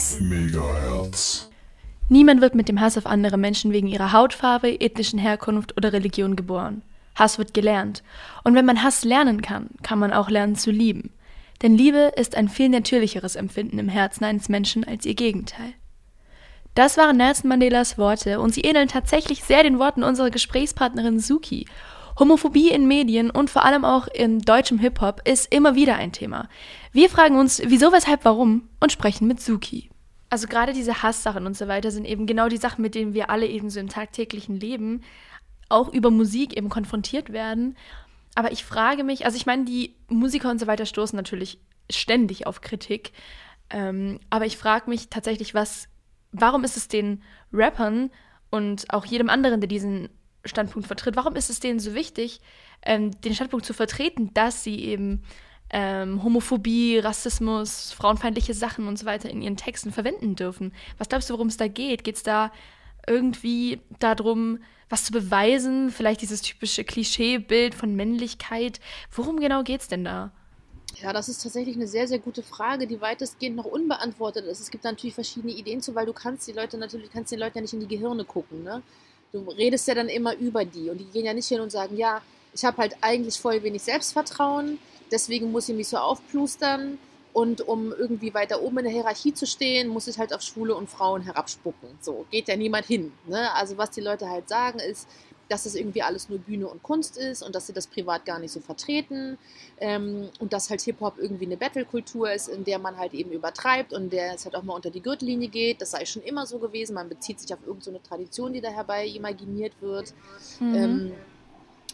Megahertz. Megahertz. Niemand wird mit dem Hass auf andere Menschen wegen ihrer Hautfarbe, ethnischen Herkunft oder Religion geboren. Hass wird gelernt. Und wenn man Hass lernen kann, kann man auch lernen zu lieben. Denn Liebe ist ein viel natürlicheres Empfinden im Herzen eines Menschen als ihr Gegenteil. Das waren Nelson Mandelas Worte und sie ähneln tatsächlich sehr den Worten unserer Gesprächspartnerin Suki. Homophobie in Medien und vor allem auch in deutschem Hip-Hop ist immer wieder ein Thema. Wir fragen uns, wieso, weshalb, warum und sprechen mit Suki. Also gerade diese Hasssachen und so weiter sind eben genau die Sachen, mit denen wir alle eben so im tagtäglichen Leben auch über Musik eben konfrontiert werden. Aber ich frage mich, also ich meine, die Musiker und so weiter stoßen natürlich ständig auf Kritik. Ähm, aber ich frage mich tatsächlich, was, warum ist es den Rappern und auch jedem anderen, der diesen Standpunkt vertritt, warum ist es denen so wichtig, ähm, den Standpunkt zu vertreten, dass sie eben ähm, Homophobie, Rassismus, frauenfeindliche Sachen und so weiter in ihren Texten verwenden dürfen? Was glaubst du, worum es da geht? Geht es da irgendwie darum, was zu beweisen? Vielleicht dieses typische Klischeebild von Männlichkeit? Worum genau geht es denn da? Ja, das ist tatsächlich eine sehr, sehr gute Frage, die weitestgehend noch unbeantwortet ist. Es gibt natürlich verschiedene Ideen zu, weil du kannst die Leute natürlich, kannst den Leuten ja nicht in die Gehirne gucken, ne? Du redest ja dann immer über die und die gehen ja nicht hin und sagen, ja, ich habe halt eigentlich voll wenig Selbstvertrauen, deswegen muss ich mich so aufplustern und um irgendwie weiter oben in der Hierarchie zu stehen, muss ich halt auf Schwule und Frauen herabspucken. So geht ja niemand hin. Ne? Also was die Leute halt sagen ist, dass das irgendwie alles nur Bühne und Kunst ist und dass sie das privat gar nicht so vertreten ähm, und dass halt Hip-Hop irgendwie eine Battle-Kultur ist, in der man halt eben übertreibt und der es halt auch mal unter die Gürtellinie geht. Das sei schon immer so gewesen. Man bezieht sich auf irgendeine so Tradition, die da herbei imaginiert wird. Mhm. Ähm,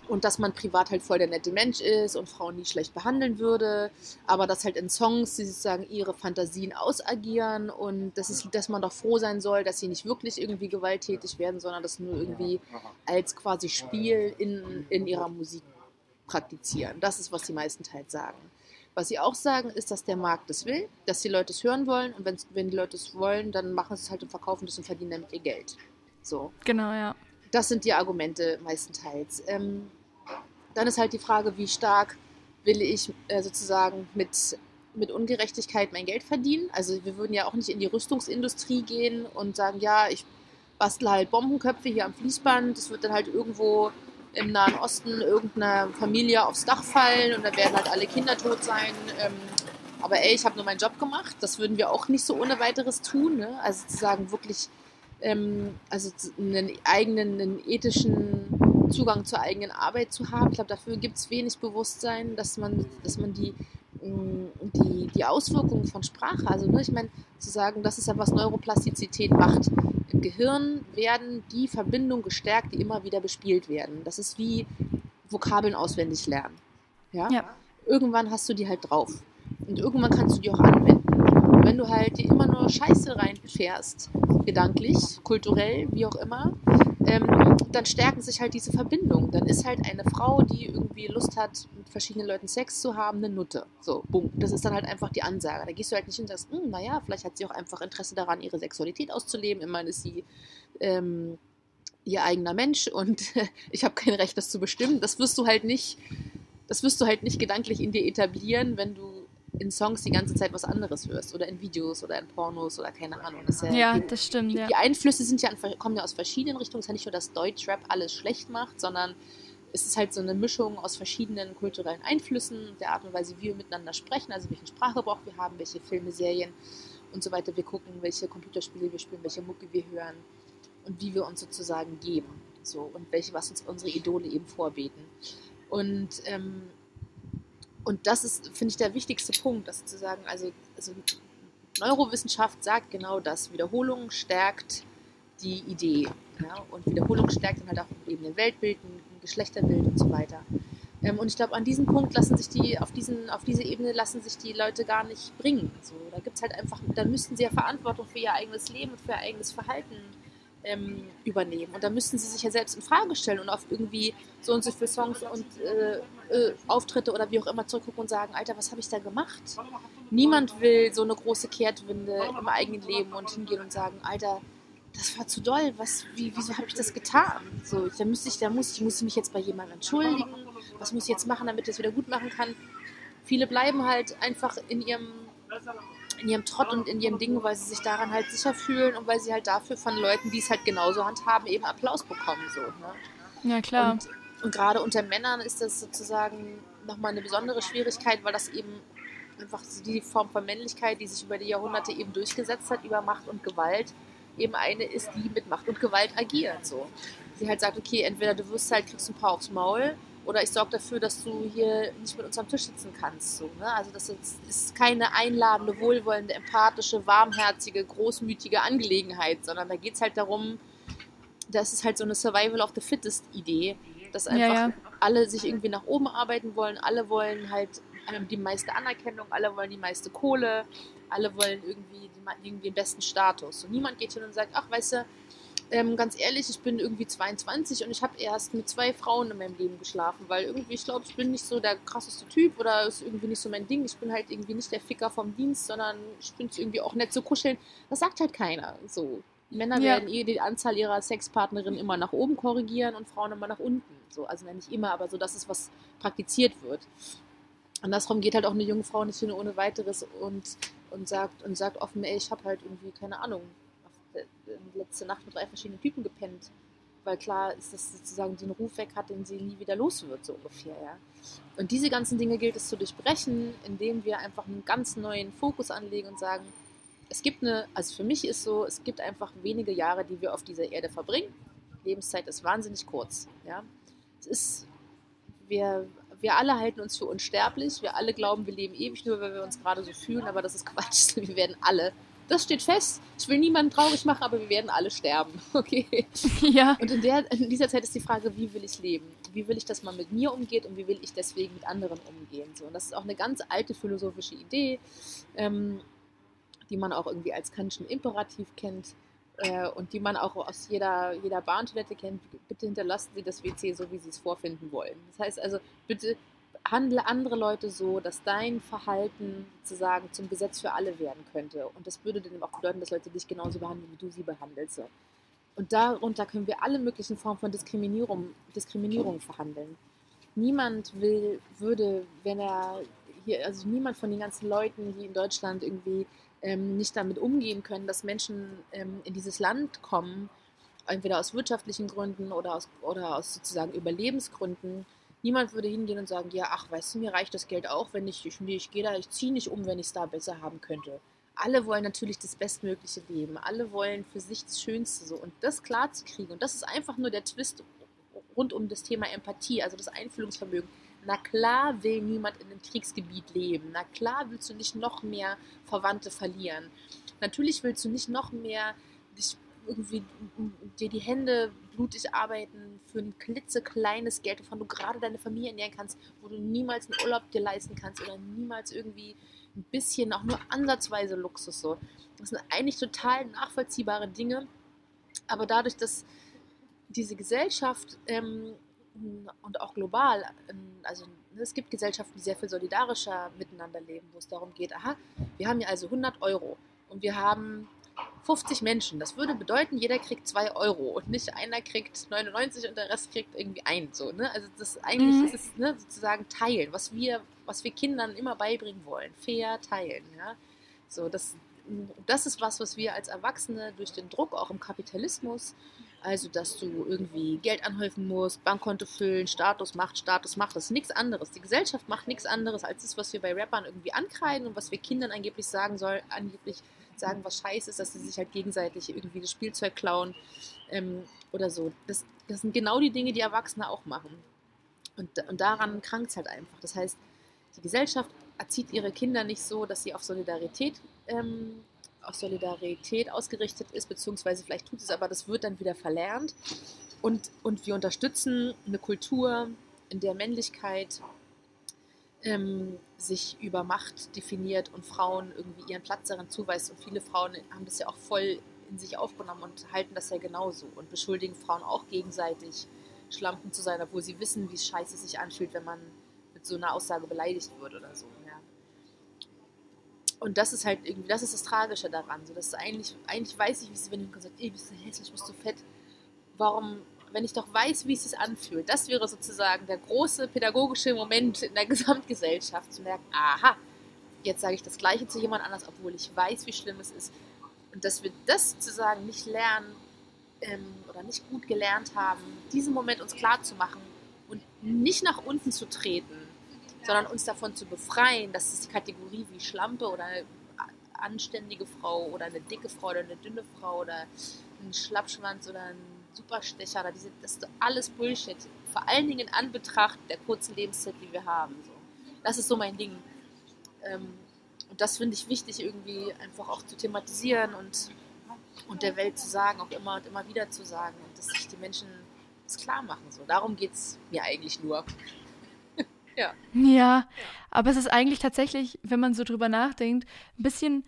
und dass man privat halt voll der nette Mensch ist und Frauen nie schlecht behandeln würde, aber dass halt in Songs sie sozusagen ihre Fantasien ausagieren und das ist, dass man doch froh sein soll, dass sie nicht wirklich irgendwie gewalttätig werden, sondern das nur irgendwie als quasi Spiel in, in ihrer Musik praktizieren. Das ist, was die meisten halt sagen. Was sie auch sagen, ist, dass der Markt es will, dass die Leute es hören wollen und wenn die Leute es wollen, dann machen sie es halt und verkaufen das und verdienen damit ihr Geld. So. Genau, ja. Das sind die Argumente meistenteils. Ähm, dann ist halt die Frage, wie stark will ich äh, sozusagen mit, mit Ungerechtigkeit mein Geld verdienen. Also wir würden ja auch nicht in die Rüstungsindustrie gehen und sagen, ja, ich bastle halt Bombenköpfe hier am Fließband. Das wird dann halt irgendwo im Nahen Osten irgendeiner Familie aufs Dach fallen und dann werden halt alle Kinder tot sein. Ähm, aber ey, ich habe nur meinen Job gemacht. Das würden wir auch nicht so ohne weiteres tun. Ne? Also zu sagen, wirklich ähm, also einen eigenen, einen ethischen Zugang zur eigenen Arbeit zu haben. Ich glaube, dafür gibt es wenig Bewusstsein, dass man, dass man die, mm, die, die Auswirkungen von Sprache, also ne, ich meine, zu sagen, das ist ja, was Neuroplastizität macht. Im Gehirn werden die Verbindungen gestärkt, die immer wieder bespielt werden. Das ist wie Vokabeln auswendig lernen. Ja? ja. Irgendwann hast du die halt drauf. Und irgendwann kannst du die auch anwenden. Und wenn du halt dir immer nur Scheiße reinfährst, gedanklich, kulturell, wie auch immer, ähm, dann stärken sich halt diese Verbindungen. Dann ist halt eine Frau, die irgendwie Lust hat, mit verschiedenen Leuten Sex zu haben, eine Nutte. So, bumm. Das ist dann halt einfach die Ansage. Da gehst du halt nicht hin und sagst, hm, naja, vielleicht hat sie auch einfach Interesse daran, ihre Sexualität auszuleben. Immerhin ist sie ähm, ihr eigener Mensch und ich habe kein Recht, das zu bestimmen. Das wirst du halt nicht, das wirst du halt nicht gedanklich in dir etablieren, wenn du in Songs die ganze Zeit was anderes hörst oder in Videos oder in Pornos oder keine Ahnung. Das ja, ja die, das stimmt. Die, ja. die Einflüsse sind ja, kommen ja aus verschiedenen Richtungen. Es ist ja nicht nur, dass Deutschrap alles schlecht macht, sondern es ist halt so eine Mischung aus verschiedenen kulturellen Einflüssen, der Art und Weise, wie wir miteinander sprechen, also welchen Sprachgebrauch wir haben, welche Filme, Serien und so weiter wir gucken, welche Computerspiele wir spielen, welche Mucke wir hören und wie wir uns sozusagen geben. So, und welche, was uns unsere Idole eben vorbeten. Und ähm, und das ist, finde ich, der wichtigste Punkt, das zu sagen, also, also Neurowissenschaft sagt genau das. Wiederholung stärkt die Idee. Ja? Und Wiederholung stärkt dann halt auch eben ein Weltbild, ein Geschlechterbild und so weiter. Ähm, und ich glaube, an diesem Punkt lassen sich die, auf, diesen, auf diese Ebene lassen sich die Leute gar nicht bringen. So, da gibt es halt einfach, da müssten sie ja Verantwortung für ihr eigenes Leben und für ihr eigenes Verhalten ähm, übernehmen. Und da müssten sie sich ja selbst in Frage stellen und auf irgendwie so und so viele Songs und äh, äh, Auftritte oder wie auch immer zurückgucken und sagen, Alter, was habe ich da gemacht? Niemand will so eine große Kehrtwinde im eigenen Leben und hingehen und sagen, Alter, das war zu doll, was, wie, wieso habe ich das getan? So, da müsste ich, da muss ich, muss ich mich jetzt bei jemandem entschuldigen, was muss ich jetzt machen, damit ich das wieder gut machen kann? Viele bleiben halt einfach in ihrem in ihrem Trott und in ihrem Ding, weil sie sich daran halt sicher fühlen und weil sie halt dafür von Leuten, die es halt genauso handhaben, eben Applaus bekommen. So, ne? Ja, klar. Und, und gerade unter Männern ist das sozusagen nochmal eine besondere Schwierigkeit, weil das eben einfach die Form von Männlichkeit, die sich über die Jahrhunderte eben durchgesetzt hat, über Macht und Gewalt, eben eine ist, die mit Macht und Gewalt agiert. So. Sie halt sagt, okay, entweder du wirst halt, kriegst ein paar aufs Maul oder ich sorge dafür, dass du hier nicht mit uns am Tisch sitzen kannst. So, ne? Also das ist keine einladende, wohlwollende, empathische, warmherzige, großmütige Angelegenheit, sondern da geht es halt darum, das ist halt so eine Survival of the Fittest Idee, dass einfach ja, ja. alle sich irgendwie nach oben arbeiten wollen, alle wollen halt die meiste Anerkennung, alle wollen die meiste Kohle, alle wollen irgendwie, irgendwie den besten Status. Und niemand geht hin und sagt, ach, weißt du, ähm, ganz ehrlich, ich bin irgendwie 22 und ich habe erst mit zwei Frauen in meinem Leben geschlafen, weil irgendwie, ich glaube, ich bin nicht so der krasseste Typ oder ist irgendwie nicht so mein Ding. Ich bin halt irgendwie nicht der Ficker vom Dienst, sondern ich finde es irgendwie auch nett zu kuscheln. Das sagt halt keiner so. Männer ja. werden eh die Anzahl ihrer Sexpartnerinnen immer nach oben korrigieren und Frauen immer nach unten. So, also nicht immer, aber so, dass es was praktiziert wird. Andersrum geht halt auch eine junge Frau nicht hin ohne weiteres und, und sagt und sagt offen, ey, ich habe halt irgendwie, keine Ahnung, letzte Nacht mit drei verschiedenen Typen gepennt. Weil klar ist, dass sozusagen den Ruf weg hat, den sie nie wieder los wird, so ungefähr, ja. Und diese ganzen Dinge gilt es zu durchbrechen, indem wir einfach einen ganz neuen Fokus anlegen und sagen, es gibt eine, also für mich ist so, es gibt einfach wenige Jahre, die wir auf dieser Erde verbringen. Lebenszeit ist wahnsinnig kurz, ja. Es ist, wir, wir alle halten uns für unsterblich, wir alle glauben, wir leben ewig, nur weil wir uns gerade so fühlen, aber das ist Quatsch. Wir werden alle das steht fest. Ich will niemanden traurig machen, aber wir werden alle sterben. Okay. Ja. Und in, der, in dieser Zeit ist die Frage, wie will ich leben? Wie will ich, dass man mit mir umgeht und wie will ich deswegen mit anderen umgehen? So, und das ist auch eine ganz alte philosophische Idee, ähm, die man auch irgendwie als Kantischen Imperativ kennt äh, und die man auch aus jeder, jeder Bahntoilette kennt. Bitte hinterlassen Sie das WC so, wie Sie es vorfinden wollen. Das heißt also, bitte handle andere Leute so, dass dein Verhalten sozusagen zum Gesetz für alle werden könnte. Und das würde dann auch bedeuten, dass Leute dich genauso behandeln, wie du sie behandelst. Und darunter können wir alle möglichen Formen von Diskriminierung, Diskriminierung verhandeln. Niemand will, würde, wenn er hier, also niemand von den ganzen Leuten, die in Deutschland irgendwie ähm, nicht damit umgehen können, dass Menschen ähm, in dieses Land kommen, entweder aus wirtschaftlichen Gründen oder aus, oder aus sozusagen Überlebensgründen, Niemand würde hingehen und sagen, ja, ach, weißt du, mir reicht das Geld auch, wenn ich, ich, ich gehe da, ich ziehe nicht um, wenn ich es da besser haben könnte. Alle wollen natürlich das bestmögliche Leben. Alle wollen für sich das Schönste so. Und das klar zu kriegen, und das ist einfach nur der Twist rund um das Thema Empathie, also das Einfühlungsvermögen. Na klar will niemand in einem Kriegsgebiet leben. Na klar willst du nicht noch mehr Verwandte verlieren. Natürlich willst du nicht noch mehr dich irgendwie dir die Hände blutig arbeiten für ein klitzekleines Geld, wovon du gerade deine Familie ernähren kannst, wo du niemals einen Urlaub dir leisten kannst oder niemals irgendwie ein bisschen, auch nur ansatzweise Luxus so. Das sind eigentlich total nachvollziehbare Dinge, aber dadurch, dass diese Gesellschaft ähm, und auch global, ähm, also ne, es gibt Gesellschaften, die sehr viel solidarischer miteinander leben, wo es darum geht, aha, wir haben ja also 100 Euro und wir haben 50 Menschen. Das würde bedeuten, jeder kriegt 2 Euro und nicht einer kriegt 99 und der Rest kriegt irgendwie ein. So, ne? Also das eigentlich mhm. ist es ne, sozusagen teilen, was wir, was wir Kindern immer beibringen wollen. Fair teilen. Ja? So, das, das ist was, was wir als Erwachsene durch den Druck auch im Kapitalismus, also dass du irgendwie Geld anhäufen musst, Bankkonto füllen, Status macht, Status macht, das ist nichts anderes. Die Gesellschaft macht nichts anderes als das, was wir bei Rappern irgendwie ankreiden und was wir Kindern angeblich sagen soll, angeblich sagen, was scheiße ist, dass sie sich halt gegenseitig irgendwie das Spielzeug klauen ähm, oder so. Das, das sind genau die Dinge, die Erwachsene auch machen. Und, und daran krankt es halt einfach. Das heißt, die Gesellschaft erzieht ihre Kinder nicht so, dass sie auf Solidarität, ähm, auf Solidarität ausgerichtet ist, beziehungsweise vielleicht tut es, aber das wird dann wieder verlernt. Und, und wir unterstützen eine Kultur, in der Männlichkeit ähm, sich über Macht definiert und Frauen irgendwie ihren Platz darin zuweist. Und viele Frauen haben das ja auch voll in sich aufgenommen und halten das ja genauso und beschuldigen Frauen auch gegenseitig, Schlampen zu sein, obwohl sie wissen, wie scheiße es sich anfühlt, wenn man mit so einer Aussage beleidigt wird oder so. Ja. Und das ist halt irgendwie, das ist das Tragische daran. So, dass eigentlich, eigentlich weiß ich, wie es, wenn jemand sagt, ey, bist du hässlich, bist du fett. Warum wenn ich doch weiß, wie es sich anfühlt, das wäre sozusagen der große pädagogische Moment in der Gesamtgesellschaft, zu merken, aha, jetzt sage ich das Gleiche zu jemand anders, obwohl ich weiß, wie schlimm es ist. Und dass wir das sozusagen nicht lernen ähm, oder nicht gut gelernt haben, diesen Moment uns klar zu machen und nicht nach unten zu treten, sondern uns davon zu befreien, dass es die Kategorie wie Schlampe oder anständige Frau oder eine dicke Frau oder eine dünne Frau oder ein Schlappschwanz oder ein Superstecher oder diese, das ist alles Bullshit. Vor allen Dingen in Anbetracht der kurzen Lebenszeit, die wir haben. So. Das ist so mein Ding. Ähm, und das finde ich wichtig, irgendwie einfach auch zu thematisieren und, und der Welt zu sagen, auch immer und immer wieder zu sagen und dass sich die Menschen das klar machen. So. Darum geht es mir eigentlich nur. ja. ja. aber es ist eigentlich tatsächlich, wenn man so drüber nachdenkt, ein bisschen,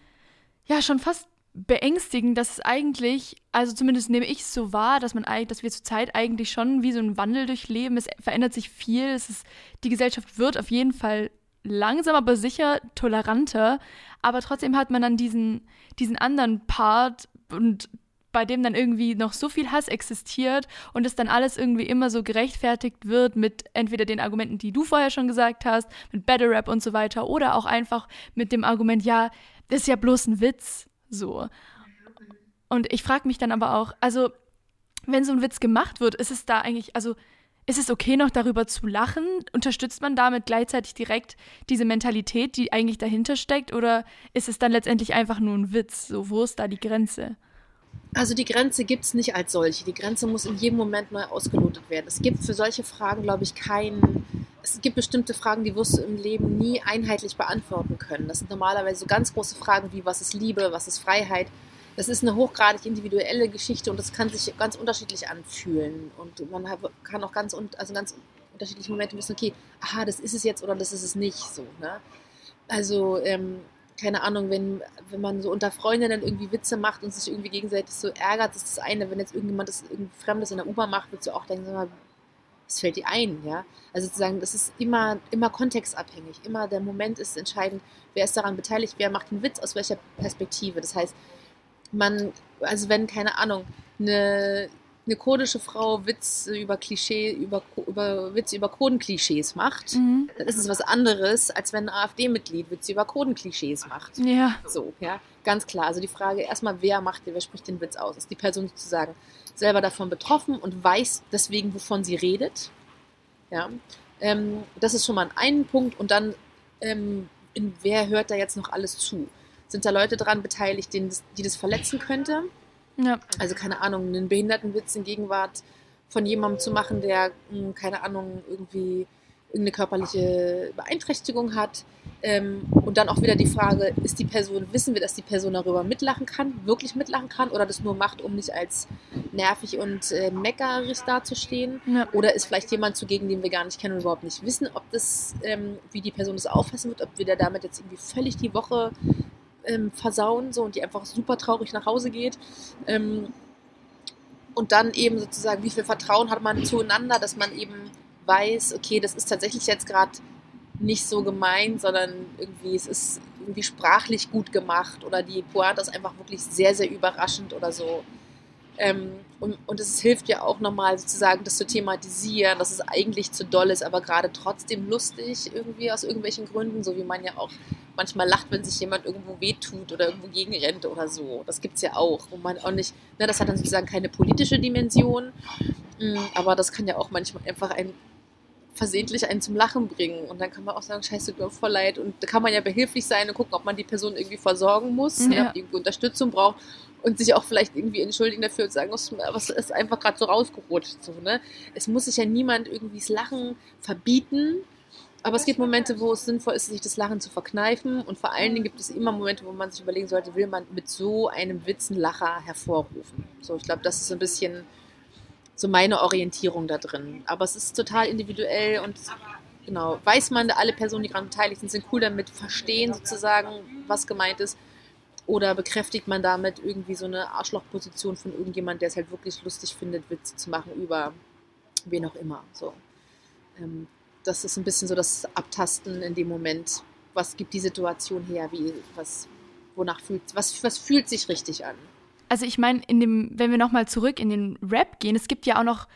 ja, schon fast beängstigend, dass es eigentlich, also zumindest nehme ich es so wahr, dass man dass wir zurzeit eigentlich schon wie so einen Wandel durchleben. Es verändert sich viel. Es ist, die Gesellschaft wird auf jeden Fall langsam, aber sicher toleranter. Aber trotzdem hat man dann diesen, diesen anderen Part und bei dem dann irgendwie noch so viel Hass existiert und es dann alles irgendwie immer so gerechtfertigt wird mit entweder den Argumenten, die du vorher schon gesagt hast, mit Battle Rap und so weiter, oder auch einfach mit dem Argument, ja, das ist ja bloß ein Witz. So. Und ich frage mich dann aber auch, also, wenn so ein Witz gemacht wird, ist es da eigentlich, also, ist es okay, noch darüber zu lachen? Unterstützt man damit gleichzeitig direkt diese Mentalität, die eigentlich dahinter steckt? Oder ist es dann letztendlich einfach nur ein Witz? So, wo ist da die Grenze? Also die Grenze gibt es nicht als solche. Die Grenze muss in jedem Moment neu ausgelotet werden. Es gibt für solche Fragen, glaube ich, keinen. Es gibt bestimmte Fragen, die wirst du im Leben nie einheitlich beantworten können. Das sind normalerweise so ganz große Fragen wie, was ist Liebe, was ist Freiheit. Das ist eine hochgradig individuelle Geschichte und das kann sich ganz unterschiedlich anfühlen. Und man kann auch ganz, also ganz unterschiedliche Momente wissen, okay, aha, das ist es jetzt oder das ist es nicht so. Ne? Also ähm, keine Ahnung, wenn, wenn man so unter Freundinnen irgendwie Witze macht und sich irgendwie gegenseitig so ärgert, das ist das eine. Wenn jetzt irgendjemand das irgendwie Fremdes in der U-Bahn macht, würdest du auch denken, was fällt dir ein, ja? Also sozusagen, das ist immer, immer kontextabhängig. Immer der Moment ist entscheidend, wer ist daran beteiligt, wer macht einen Witz, aus welcher Perspektive. Das heißt, man, also wenn, keine Ahnung, eine eine kurdische Frau Witze über Klischee, über, über Witze über Kurdenklischees macht, mhm. dann ist es was anderes, als wenn ein AfD-Mitglied Witze über Kurdenklischees macht. Ja. So, ja, ganz klar. Also die Frage erstmal, wer macht den, wer spricht den Witz aus? Ist die Person sozusagen selber davon betroffen und weiß deswegen, wovon sie redet? Ja. Ähm, das ist schon mal ein Punkt. Und dann, ähm, in, wer hört da jetzt noch alles zu? Sind da Leute dran beteiligt, denen das, die das verletzen könnte? Ja. Also keine Ahnung, einen Behindertenwitz in Gegenwart von jemandem zu machen, der, hm, keine Ahnung, irgendwie irgendeine körperliche Beeinträchtigung hat. Ähm, und dann auch wieder die Frage, ist die Person, wissen wir, dass die Person darüber mitlachen kann, wirklich mitlachen kann oder das nur macht, um nicht als nervig und äh, meckerig dazustehen? Ja. Oder ist vielleicht jemand zugegen, den wir gar nicht kennen und überhaupt nicht wissen, ob das, ähm, wie die Person das auffassen wird, ob wir da damit jetzt irgendwie völlig die Woche ähm, versauen so, und die einfach super traurig nach Hause geht. Ähm, und dann eben sozusagen, wie viel Vertrauen hat man zueinander, dass man eben weiß, okay, das ist tatsächlich jetzt gerade nicht so gemeint, sondern irgendwie, es ist irgendwie sprachlich gut gemacht oder die Pointe ist einfach wirklich sehr, sehr überraschend oder so. Ähm, und, und es hilft ja auch nochmal sozusagen, das zu thematisieren, dass es eigentlich zu doll ist, aber gerade trotzdem lustig irgendwie aus irgendwelchen Gründen, so wie man ja auch manchmal lacht, wenn sich jemand irgendwo wehtut oder irgendwo gegenrennt oder so. Das gibt es ja auch, wo man auch nicht, ne, das hat dann sozusagen keine politische Dimension, mm, aber das kann ja auch manchmal einfach ein versehentlich einen zum Lachen bringen. Und dann kann man auch sagen, scheiße, tut mir voll leid. Und da kann man ja behilflich sein und gucken, ob man die Person irgendwie versorgen muss, ja. ne, irgendwie Unterstützung braucht und sich auch vielleicht irgendwie entschuldigen dafür und sagen, was ist einfach gerade so rausgerutscht. So, ne? Es muss sich ja niemand irgendwie das Lachen verbieten, aber es gibt Momente, wo es sinnvoll ist, sich das Lachen zu verkneifen. Und vor allen Dingen gibt es immer Momente, wo man sich überlegen sollte, will man mit so einem Witz Lacher hervorrufen. So, ich glaube, das ist ein bisschen so meine Orientierung da drin. Aber es ist total individuell und genau, weiß man, alle Personen, die daran beteiligt sind, sind cool damit, verstehen sozusagen, was gemeint ist. Oder bekräftigt man damit irgendwie so eine Arschlochposition von irgendjemand, der es halt wirklich lustig findet, Witze zu machen über wen auch immer. So. Ähm, das ist ein bisschen so das Abtasten in dem Moment. Was gibt die Situation her? Wie, was, wonach fühlt, was, was fühlt sich richtig an? Also ich meine, in dem, wenn wir nochmal zurück in den Rap gehen, es gibt ja auch noch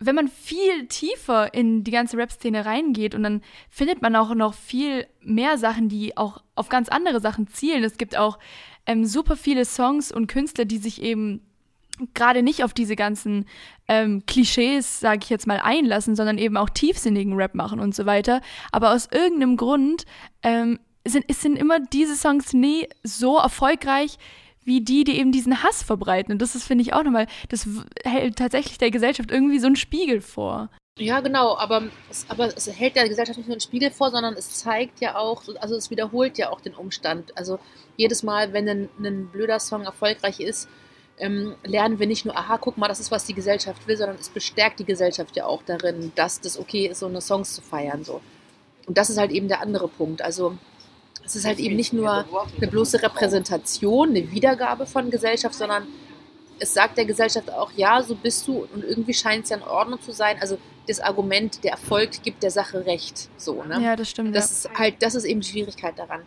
wenn man viel tiefer in die ganze Rap-Szene reingeht und dann findet man auch noch viel mehr Sachen, die auch auf ganz andere Sachen zielen. Es gibt auch ähm, super viele Songs und Künstler, die sich eben gerade nicht auf diese ganzen ähm, Klischees, sage ich jetzt mal, einlassen, sondern eben auch tiefsinnigen Rap machen und so weiter. Aber aus irgendeinem Grund ähm, sind, sind immer diese Songs nie so erfolgreich, wie die, die eben diesen Hass verbreiten. Und das ist, finde ich, auch nochmal, das hält tatsächlich der Gesellschaft irgendwie so einen Spiegel vor. Ja, genau, aber es, aber es hält der Gesellschaft nicht nur einen Spiegel vor, sondern es zeigt ja auch, also es wiederholt ja auch den Umstand. Also jedes Mal, wenn ein, ein blöder Song erfolgreich ist, ähm, lernen wir nicht nur, aha, guck mal, das ist, was die Gesellschaft will, sondern es bestärkt die Gesellschaft ja auch darin, dass das okay ist, so eine Songs zu feiern. So. Und das ist halt eben der andere Punkt. Also es ist halt eben nicht nur eine bloße Repräsentation, eine Wiedergabe von Gesellschaft, sondern es sagt der Gesellschaft auch, ja, so bist du und irgendwie scheint es ja in Ordnung zu sein. Also das Argument, der Erfolg gibt der Sache recht. So, ne? Ja, das stimmt. Das ja. ist halt, das ist eben die Schwierigkeit daran.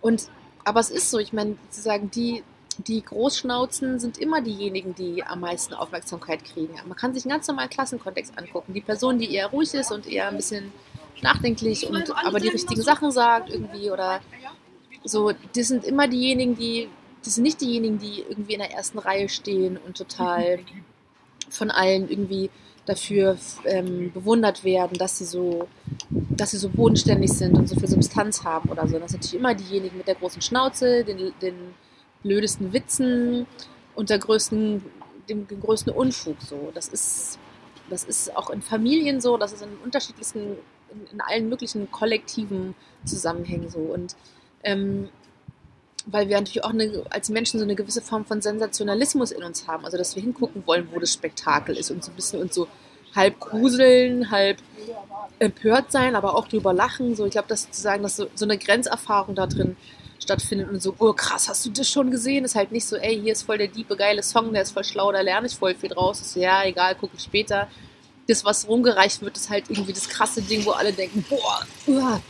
Und aber es ist so, ich meine, sozusagen die, die Großschnauzen sind immer diejenigen, die am meisten Aufmerksamkeit kriegen. Man kann sich einen ganz normalen Klassenkontext angucken. Die Person, die eher ruhig ist und eher ein bisschen nachdenklich und aber die richtigen Sachen sagt irgendwie oder so, das sind immer diejenigen, die, das sind nicht diejenigen, die irgendwie in der ersten Reihe stehen und total von allen irgendwie dafür ähm, bewundert werden, dass sie so, dass sie so bodenständig sind und so viel Substanz haben oder so. Das sind natürlich immer diejenigen mit der großen Schnauze, den, den blödesten Witzen und der größten, dem, größten Unfug so. Das ist, das ist auch in Familien so, das ist in unterschiedlichsten, in, in allen möglichen kollektiven Zusammenhängen so. Und ähm, weil wir natürlich auch eine, als Menschen so eine gewisse Form von Sensationalismus in uns haben. Also, dass wir hingucken wollen, wo das Spektakel ist und so ein bisschen uns so halb gruseln, halb empört sein, aber auch drüber lachen. So, ich glaube, dass sozusagen, dass so, so eine Grenzerfahrung da drin stattfindet und so, oh krass, hast du das schon gesehen? Ist halt nicht so, ey, hier ist voll der diepe, geile Song, der ist voll schlau, da lerne ich voll viel draus. Ist so, ja, egal, gucke ich später. Das, was rumgereicht wird, ist halt irgendwie das krasse Ding, wo alle denken, boah, uah,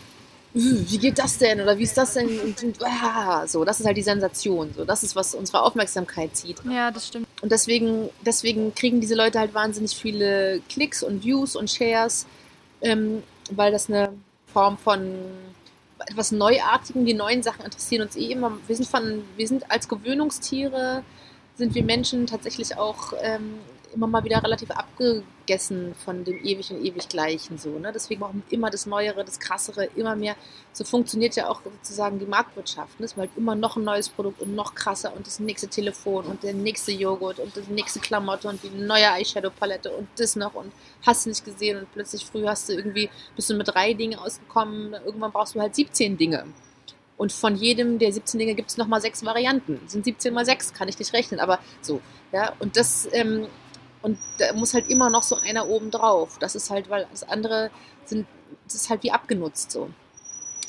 wie geht das denn? Oder wie ist das denn? Und, und, ah, so, das ist halt die Sensation. So, das ist, was unsere Aufmerksamkeit zieht. Ja, das stimmt. Und deswegen, deswegen kriegen diese Leute halt wahnsinnig viele Klicks und Views und Shares, ähm, weil das eine Form von etwas Neuartigem, die neuen Sachen interessieren uns eh immer. Wir sind von, wir sind als Gewöhnungstiere, sind wir Menschen tatsächlich auch ähm, immer mal wieder relativ abgegessen von dem ewig und ewig Gleichen so. Ne? Deswegen brauchen wir immer das Neuere, das Krassere, immer mehr. So funktioniert ja auch sozusagen die Marktwirtschaft. Ne? Es wird halt immer noch ein neues Produkt und noch krasser und das nächste Telefon und der nächste Joghurt und die nächste Klamotte und die neue Eyeshadow-Palette und das noch und hast du nicht gesehen und plötzlich früh hast du irgendwie, bist du mit drei Dingen ausgekommen, irgendwann brauchst du halt 17 Dinge. Und von jedem der 17 Dinge gibt es nochmal sechs Varianten. Das sind 17 mal sechs, kann ich nicht rechnen, aber so. Ja, und das ähm, und da muss halt immer noch so einer oben drauf. Das ist halt, weil das andere sind, das ist halt wie abgenutzt so.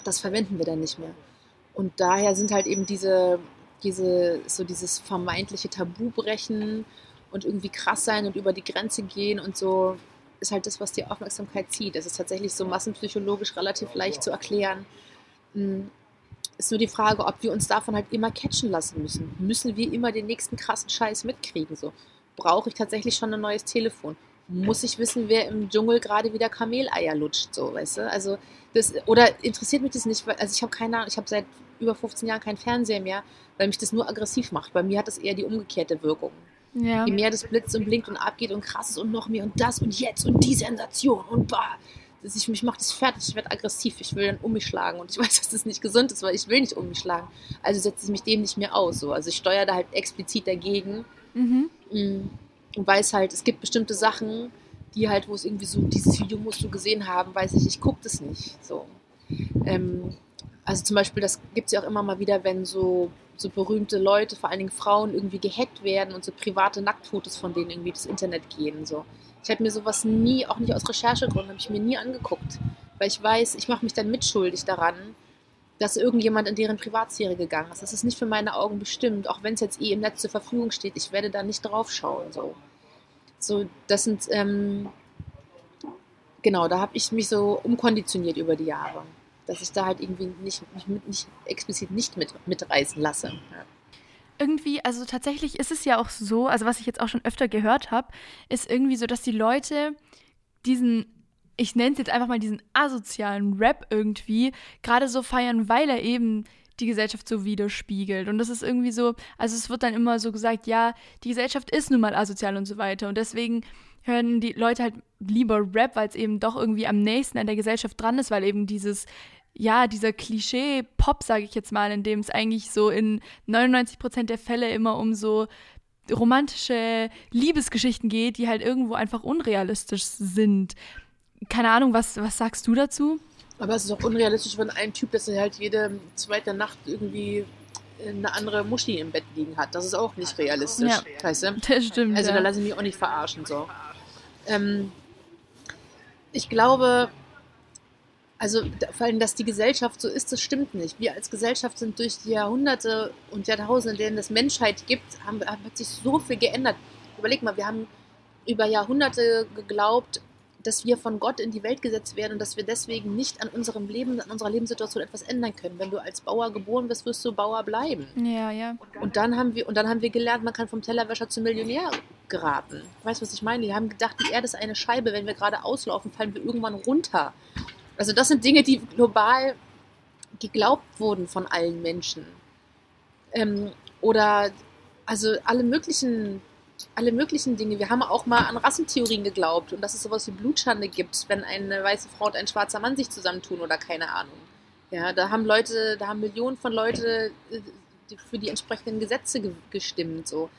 Das verwenden wir dann nicht mehr. Und daher sind halt eben diese, diese, so dieses vermeintliche Tabubrechen und irgendwie krass sein und über die Grenze gehen und so, ist halt das, was die Aufmerksamkeit zieht. Es ist tatsächlich so massenpsychologisch relativ leicht zu erklären. Hm, ist nur die Frage, ob wir uns davon halt immer catchen lassen müssen. Müssen wir immer den nächsten krassen Scheiß mitkriegen? So brauche ich tatsächlich schon ein neues Telefon. Muss ich wissen, wer im Dschungel gerade wieder Kameleier lutscht, so, weißt du? Also, das, oder interessiert mich das nicht, weil, also ich habe keine Ahnung, ich habe seit über 15 Jahren keinen Fernseher mehr, weil mich das nur aggressiv macht. Bei mir hat das eher die umgekehrte Wirkung. Ja. Je mehr das blitzt und blinkt und abgeht und krass ist und noch mehr und das und jetzt und die Sensation und bah. Das ich, mich macht das fertig, ich werde aggressiv, ich will dann um mich schlagen und ich weiß, dass das nicht gesund ist, weil ich will nicht um mich schlagen. Also setze ich mich dem nicht mehr aus. So. Also ich steuere da halt explizit dagegen. Mhm. Und weiß halt, es gibt bestimmte Sachen, die halt, wo es irgendwie so, dieses Video musst du gesehen haben, weiß ich, ich gucke das nicht. So. Ähm, also zum Beispiel, das gibt es ja auch immer mal wieder, wenn so, so berühmte Leute, vor allen Dingen Frauen, irgendwie gehackt werden und so private Nacktfotos von denen irgendwie das Internet gehen. So. Ich habe mir sowas nie, auch nicht aus Recherchegründen, habe ich mir nie angeguckt. Weil ich weiß, ich mache mich dann mitschuldig daran, dass irgendjemand in deren Privatsphäre gegangen ist. Das ist nicht für meine Augen bestimmt, auch wenn es jetzt eh im Netz zur Verfügung steht. Ich werde da nicht drauf schauen. So, so das sind, ähm, genau, da habe ich mich so umkonditioniert über die Jahre, dass ich da halt irgendwie nicht, nicht, nicht explizit nicht mit, mitreißen lasse. Ja. irgendwie, also tatsächlich ist es ja auch so, also was ich jetzt auch schon öfter gehört habe, ist irgendwie so, dass die Leute diesen, ich nenne es jetzt einfach mal diesen asozialen Rap irgendwie, gerade so feiern, weil er eben die Gesellschaft so widerspiegelt. Und das ist irgendwie so, also es wird dann immer so gesagt, ja, die Gesellschaft ist nun mal asozial und so weiter. Und deswegen hören die Leute halt lieber Rap, weil es eben doch irgendwie am nächsten an der Gesellschaft dran ist, weil eben dieses ja, dieser Klischee-Pop, sage ich jetzt mal, in dem es eigentlich so in 99 Prozent der Fälle immer um so romantische Liebesgeschichten geht, die halt irgendwo einfach unrealistisch sind. Keine Ahnung, was, was sagst du dazu? Aber es ist auch unrealistisch, wenn ein Typ, dass er halt jede zweite Nacht irgendwie eine andere Muschi im Bett liegen hat. Das ist auch nicht realistisch, ja, weißt du? Das stimmt. Also ja. da lasse ich mich auch nicht verarschen. So. Ähm, ich glaube, also vor allem, dass die Gesellschaft so ist, das stimmt nicht. Wir als Gesellschaft sind durch die Jahrhunderte und Jahrtausende, in denen es Menschheit gibt, haben, hat sich so viel geändert. Überleg mal, wir haben über Jahrhunderte geglaubt, dass wir von Gott in die Welt gesetzt werden und dass wir deswegen nicht an unserem Leben, an unserer Lebenssituation etwas ändern können. Wenn du als Bauer geboren bist, wirst du Bauer bleiben. Ja, ja. Und dann haben wir, und dann haben wir gelernt, man kann vom Tellerwäscher zum Millionär geraten. Weißt du, was ich meine? Die haben gedacht, die Erde ist eine Scheibe. Wenn wir gerade auslaufen, fallen wir irgendwann runter. Also das sind Dinge, die global geglaubt wurden von allen Menschen. Ähm, oder also alle möglichen, alle möglichen Dinge. Wir haben auch mal an Rassentheorien geglaubt und dass es sowas wie Blutschande gibt, wenn eine weiße Frau und ein schwarzer Mann sich zusammentun oder keine Ahnung. Ja, da haben Leute, da haben Millionen von Leute äh, für die entsprechenden Gesetze gestimmt. So.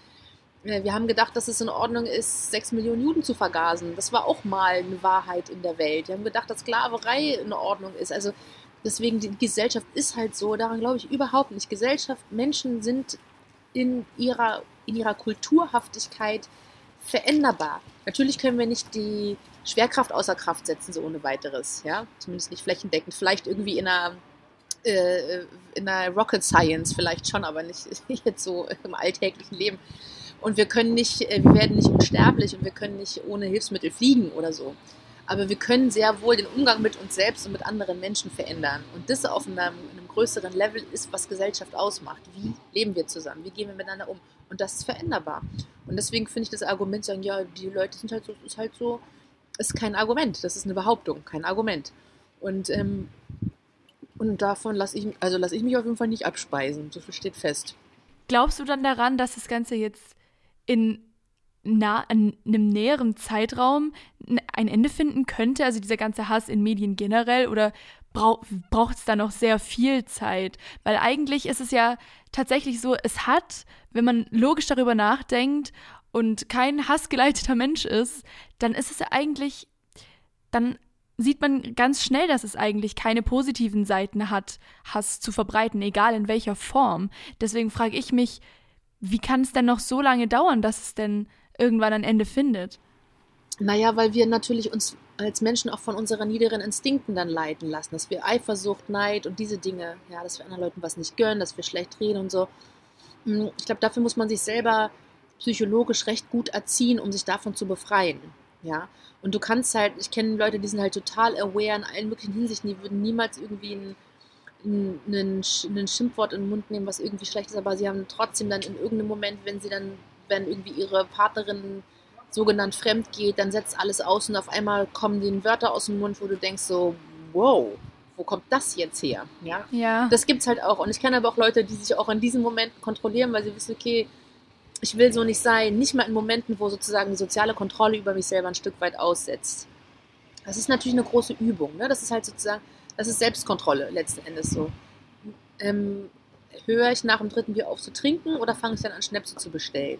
Äh, wir haben gedacht, dass es in Ordnung ist, sechs Millionen Juden zu vergasen. Das war auch mal eine Wahrheit in der Welt. Wir haben gedacht, dass Sklaverei in Ordnung ist. Also deswegen, die Gesellschaft ist halt so. Daran glaube ich überhaupt nicht. Gesellschaft, Menschen sind in ihrer, in ihrer Kulturhaftigkeit veränderbar. Natürlich können wir nicht die Schwerkraft außer Kraft setzen, so ohne weiteres. Ja? Zumindest nicht flächendeckend. Vielleicht irgendwie in einer äh, in einer Rocket Science vielleicht schon, aber nicht jetzt so im alltäglichen Leben. Und wir können nicht, äh, wir werden nicht unsterblich und wir können nicht ohne Hilfsmittel fliegen oder so. Aber wir können sehr wohl den Umgang mit uns selbst und mit anderen Menschen verändern. Und das auf einem größeren Level ist, was Gesellschaft ausmacht. Wie leben wir zusammen? Wie gehen wir miteinander um? Und das ist veränderbar. Und deswegen finde ich das Argument sagen, ja, die Leute sind halt so, ist halt so, ist kein Argument. Das ist eine Behauptung, kein Argument. Und, ähm, und davon lasse ich, also lasse ich mich auf jeden Fall nicht abspeisen. So viel steht fest. Glaubst du dann daran, dass das Ganze jetzt in nah, in einem näheren Zeitraum ein Ende finden könnte, also dieser ganze Hass in Medien generell, oder brau braucht es da noch sehr viel Zeit? Weil eigentlich ist es ja tatsächlich so, es hat, wenn man logisch darüber nachdenkt und kein hassgeleiteter Mensch ist, dann ist es ja eigentlich, dann sieht man ganz schnell, dass es eigentlich keine positiven Seiten hat, Hass zu verbreiten, egal in welcher Form. Deswegen frage ich mich, wie kann es denn noch so lange dauern, dass es denn irgendwann ein Ende findet? Naja, weil wir natürlich uns als Menschen auch von unseren niederen Instinkten dann leiten lassen, dass wir Eifersucht, Neid und diese Dinge, ja, dass wir anderen Leuten was nicht gönnen, dass wir schlecht reden und so. Hm, ich glaube, dafür muss man sich selber psychologisch recht gut erziehen, um sich davon zu befreien. Ja, und du kannst halt, ich kenne Leute, die sind halt total aware in allen möglichen Hinsichten, die würden niemals irgendwie ein ein, ein Schimpfwort in den Mund nehmen, was irgendwie schlecht ist, aber sie haben trotzdem dann in irgendeinem Moment, wenn sie dann, wenn irgendwie ihre Partnerin sogenannt fremd geht, dann setzt alles aus und auf einmal kommen denen Wörter aus dem Mund, wo du denkst so, wow, wo kommt das jetzt her? Ja. ja. Das gibt's halt auch. Und ich kenne aber auch Leute, die sich auch in diesen Momenten kontrollieren, weil sie wissen, okay, ich will so nicht sein, nicht mal in Momenten, wo sozusagen die soziale Kontrolle über mich selber ein Stück weit aussetzt. Das ist natürlich eine große Übung. Ne? Das ist halt sozusagen, das ist Selbstkontrolle letzten Endes so. Ähm, höre ich nach dem dritten Bier auf zu trinken oder fange ich dann an, Schnäpse zu bestellen?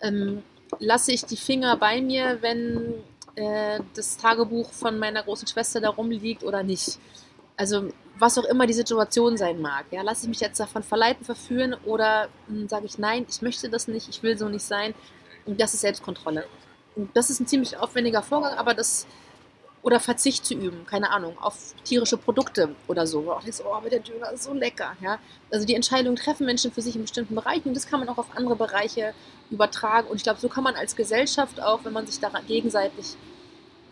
Ähm, lasse ich die Finger bei mir, wenn äh, das Tagebuch von meiner großen Schwester da rumliegt oder nicht? Also was auch immer die Situation sein mag. Ja, lasse ich mich jetzt davon verleiten, verführen oder hm, sage ich nein, ich möchte das nicht, ich will so nicht sein. Und das ist Selbstkontrolle. Und das ist ein ziemlich aufwendiger Vorgang, aber das oder Verzicht zu üben, keine Ahnung, auf tierische Produkte oder so. Wo auch denkst, oh, aber der Döner ist so lecker. Ja? Also die Entscheidung treffen Menschen für sich in bestimmten Bereichen und das kann man auch auf andere Bereiche übertragen. Und ich glaube, so kann man als Gesellschaft auch, wenn man sich daran gegenseitig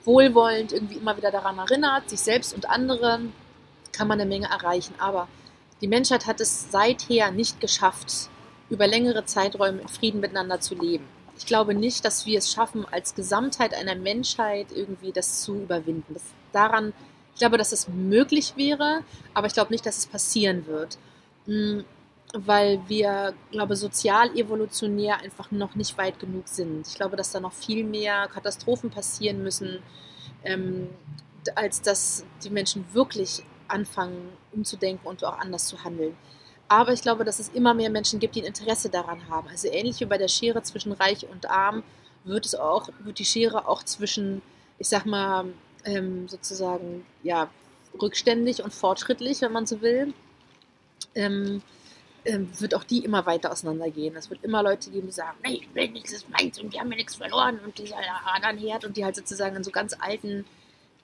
wohlwollend irgendwie immer wieder daran erinnert, sich selbst und andere, kann man eine Menge erreichen. Aber die Menschheit hat es seither nicht geschafft, über längere Zeiträume in Frieden miteinander zu leben. Ich glaube nicht, dass wir es schaffen, als Gesamtheit einer Menschheit irgendwie das zu überwinden. Das, daran, ich glaube, dass es möglich wäre, aber ich glaube nicht, dass es passieren wird. Hm, weil wir, glaube sozial evolutionär einfach noch nicht weit genug sind. Ich glaube, dass da noch viel mehr Katastrophen passieren müssen, ähm, als dass die Menschen wirklich anfangen umzudenken und auch anders zu handeln. Aber ich glaube, dass es immer mehr Menschen gibt, die ein Interesse daran haben. Also ähnlich wie bei der Schere zwischen Reich und Arm wird es auch, wird die Schere auch zwischen, ich sag mal, ähm, sozusagen, ja, rückständig und fortschrittlich, wenn man so will, ähm, ähm, wird auch die immer weiter auseinandergehen. Es wird immer Leute geben, die sagen, nee, ich will nichts, das ist meins und die haben mir nichts verloren und dieser anderen Herd und die halt sozusagen in so ganz alten,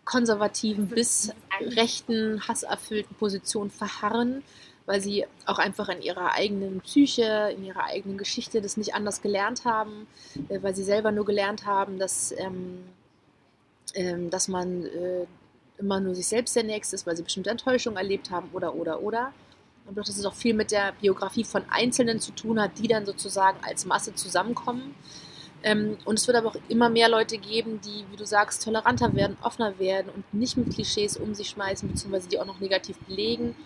konservativen bis rechten, hasserfüllten Positionen verharren weil sie auch einfach in ihrer eigenen Psyche, in ihrer eigenen Geschichte das nicht anders gelernt haben, äh, weil sie selber nur gelernt haben, dass, ähm, ähm, dass man äh, immer nur sich selbst der Nächste ist, weil sie bestimmte Enttäuschungen erlebt haben oder, oder, oder. Und dass es auch viel mit der Biografie von Einzelnen zu tun hat, die dann sozusagen als Masse zusammenkommen. Ähm, und es wird aber auch immer mehr Leute geben, die, wie du sagst, toleranter werden, offener werden und nicht mit Klischees um sich schmeißen, beziehungsweise die auch noch negativ belegen.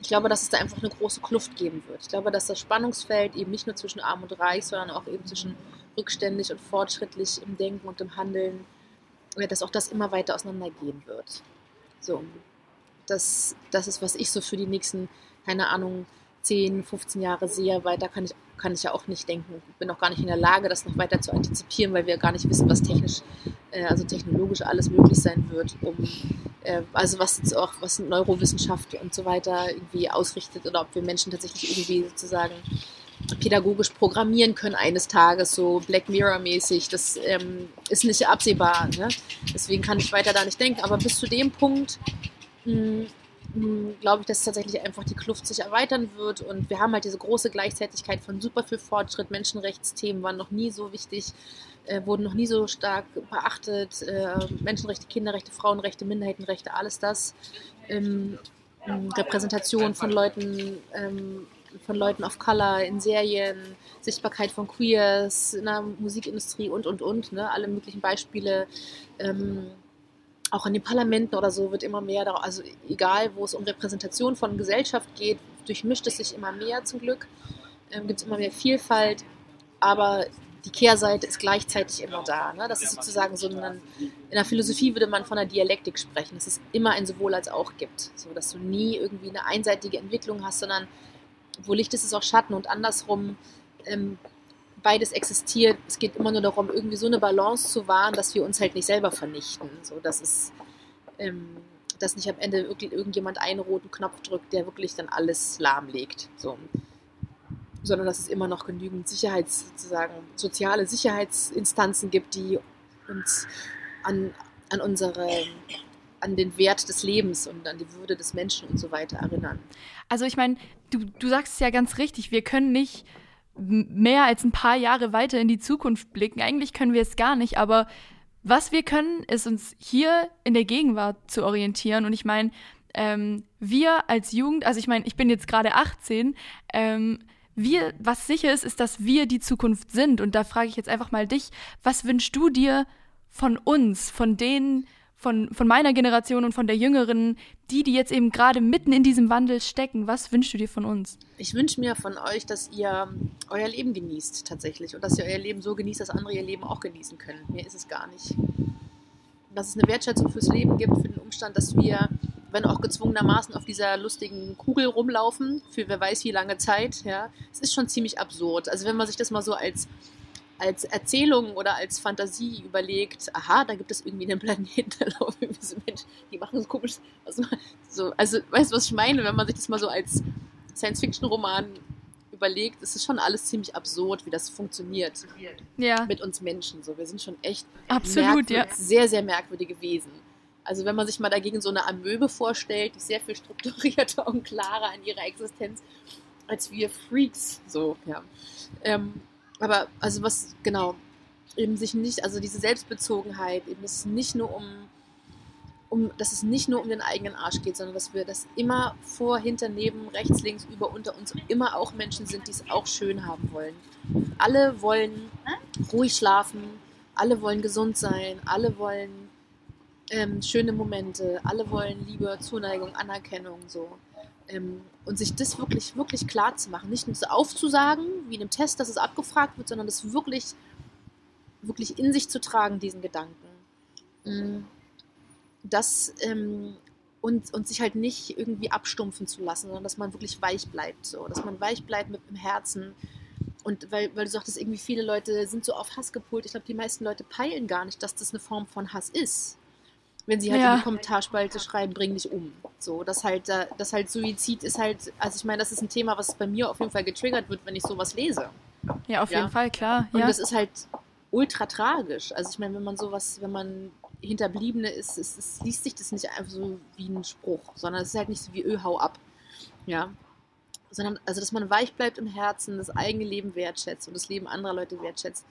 Ich glaube, dass es da einfach eine große Kluft geben wird. Ich glaube, dass das Spannungsfeld eben nicht nur zwischen Arm und Reich, sondern auch eben zwischen rückständig und fortschrittlich im Denken und im Handeln, dass auch das immer weiter auseinandergehen wird. So, das, das ist, was ich so für die nächsten, keine Ahnung, 10, 15 Jahre sehe, weil da kann ich, kann ich ja auch nicht denken. Ich bin auch gar nicht in der Lage, das noch weiter zu antizipieren, weil wir gar nicht wissen, was technisch, äh, also technologisch alles möglich sein wird, um äh, also was jetzt auch, was Neurowissenschaft und so weiter irgendwie ausrichtet oder ob wir Menschen tatsächlich irgendwie sozusagen pädagogisch programmieren können eines Tages, so Black Mirror-mäßig. Das ähm, ist nicht absehbar. Ne? Deswegen kann ich weiter da nicht denken. Aber bis zu dem Punkt hm, hm, glaube ich, dass tatsächlich einfach die Kluft sich erweitern wird. Und wir haben halt diese große Gleichzeitigkeit von super viel Fortschritt. Menschenrechtsthemen waren noch nie so wichtig äh, wurden noch nie so stark beachtet. Äh, Menschenrechte, Kinderrechte, Frauenrechte, Minderheitenrechte, alles das. Ähm, Repräsentation von Leuten, ähm, von Leuten of Color in Serien, Sichtbarkeit von Queers in der Musikindustrie und, und, und. Ne? Alle möglichen Beispiele. Ähm, auch in den Parlamenten oder so wird immer mehr, also egal, wo es um Repräsentation von Gesellschaft geht, durchmischt es sich immer mehr zum Glück. Ähm, Gibt es immer mehr Vielfalt. Aber die Kehrseite ist gleichzeitig immer da. Ne? Das ist sozusagen so ein, in der Philosophie würde man von einer Dialektik sprechen, dass es immer ein sowohl als auch gibt. So dass du nie irgendwie eine einseitige Entwicklung hast, sondern wo Licht ist, ist auch Schatten und andersrum ähm, beides existiert. Es geht immer nur darum, irgendwie so eine Balance zu wahren, dass wir uns halt nicht selber vernichten. So dass es ähm, dass nicht am Ende wirklich irgendjemand einen roten Knopf drückt, der wirklich dann alles lahmlegt. So sondern dass es immer noch genügend Sicherheits, sozusagen soziale Sicherheitsinstanzen gibt, die uns an, an unsere an den Wert des Lebens und an die Würde des Menschen und so weiter erinnern. Also ich meine, du, du sagst es ja ganz richtig, wir können nicht mehr als ein paar Jahre weiter in die Zukunft blicken. Eigentlich können wir es gar nicht, aber was wir können, ist uns hier in der Gegenwart zu orientieren. Und ich meine, ähm, wir als Jugend, also ich meine, ich bin jetzt gerade 18, ähm, wir, was sicher ist, ist, dass wir die Zukunft sind. Und da frage ich jetzt einfach mal dich, was wünschst du dir von uns, von denen, von, von meiner Generation und von der jüngeren, die, die jetzt eben gerade mitten in diesem Wandel stecken, was wünschst du dir von uns? Ich wünsche mir von euch, dass ihr euer Leben genießt tatsächlich und dass ihr euer Leben so genießt, dass andere ihr Leben auch genießen können. Mehr ist es gar nicht. Dass es eine Wertschätzung fürs Leben gibt, für den Umstand, dass wir wenn auch gezwungenermaßen auf dieser lustigen Kugel rumlaufen, für wer weiß wie lange Zeit, ja, es ist schon ziemlich absurd. Also wenn man sich das mal so als, als Erzählung oder als Fantasie überlegt, aha, da gibt es irgendwie einen Planeten, da laufen so Menschen, die machen so komisch, also, so, also weißt du, was ich meine, wenn man sich das mal so als Science-Fiction-Roman überlegt, ist es schon alles ziemlich absurd, wie das funktioniert ja. mit uns Menschen. So, wir sind schon echt Absolut, ja. sehr, sehr merkwürdige Wesen. Also wenn man sich mal dagegen so eine Amöbe vorstellt, die ist sehr viel strukturierter und klarer in ihrer Existenz als wir Freaks. So, ja. Ähm, aber also was, genau, eben sich nicht, also diese Selbstbezogenheit, eben es ist nicht nur um, um, dass es nicht nur um den eigenen Arsch geht, sondern dass wir das immer vor, hinter, neben, rechts, links, über, unter uns immer auch Menschen sind, die es auch schön haben wollen. Alle wollen ruhig schlafen, alle wollen gesund sein, alle wollen ähm, schöne Momente, alle wollen Liebe, Zuneigung, Anerkennung, so. Ähm, und sich das wirklich, wirklich klar zu machen. Nicht nur so aufzusagen, wie in einem Test, dass es abgefragt wird, sondern das wirklich, wirklich in sich zu tragen, diesen Gedanken. Mhm das ähm, und, und sich halt nicht irgendwie abstumpfen zu lassen, sondern dass man wirklich weich bleibt, so, dass man weich bleibt mit dem Herzen. Und weil, weil du sagtest, irgendwie viele Leute sind so auf Hass gepolt. Ich glaube, die meisten Leute peilen gar nicht, dass das eine Form von Hass ist. Wenn sie halt ja. in die Kommentarspalte schreiben, bring dich um. So, dass halt, dass halt Suizid ist halt, also ich meine, das ist ein Thema, was bei mir auf jeden Fall getriggert wird, wenn ich sowas lese. Ja, auf ja? jeden Fall, klar. Und ja. das ist halt ultra tragisch. Also ich meine, wenn man sowas, wenn man Hinterbliebene ist, es, es liest sich das nicht einfach so wie ein Spruch, sondern es ist halt nicht so wie Öl, hau ab. Ja. Sondern, also, dass man weich bleibt im Herzen, das eigene Leben wertschätzt und das Leben anderer Leute wertschätzt.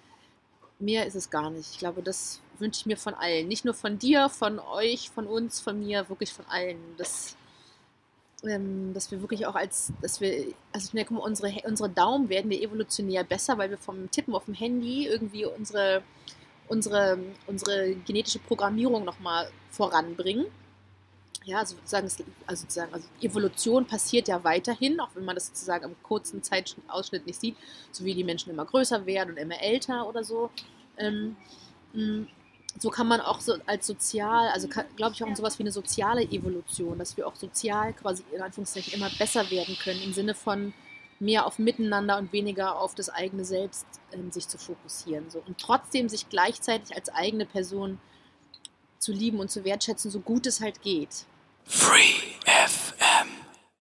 Mehr ist es gar nicht. Ich glaube, das wünsche ich mir von allen. Nicht nur von dir, von euch, von uns, von mir, wirklich von allen. Das, ähm, dass wir wirklich auch als, dass wir, also ich merke, unsere, unsere Daumen werden wir evolutionär besser, weil wir vom Tippen auf dem Handy irgendwie unsere unsere, unsere genetische Programmierung nochmal voranbringen. Ja, also sozusagen, also sozusagen, also Evolution passiert ja weiterhin, auch wenn man das sozusagen im kurzen Zeitausschnitt nicht sieht, so wie die Menschen immer größer werden und immer älter oder so. Ähm, mm, so kann man auch so als sozial, also glaube ich auch an sowas wie eine soziale Evolution, dass wir auch sozial quasi in Anführungszeichen immer besser werden können, im Sinne von mehr auf Miteinander und weniger auf das eigene Selbst ähm, sich zu fokussieren. So. Und trotzdem sich gleichzeitig als eigene Person zu lieben und zu wertschätzen, so gut es halt geht. Free.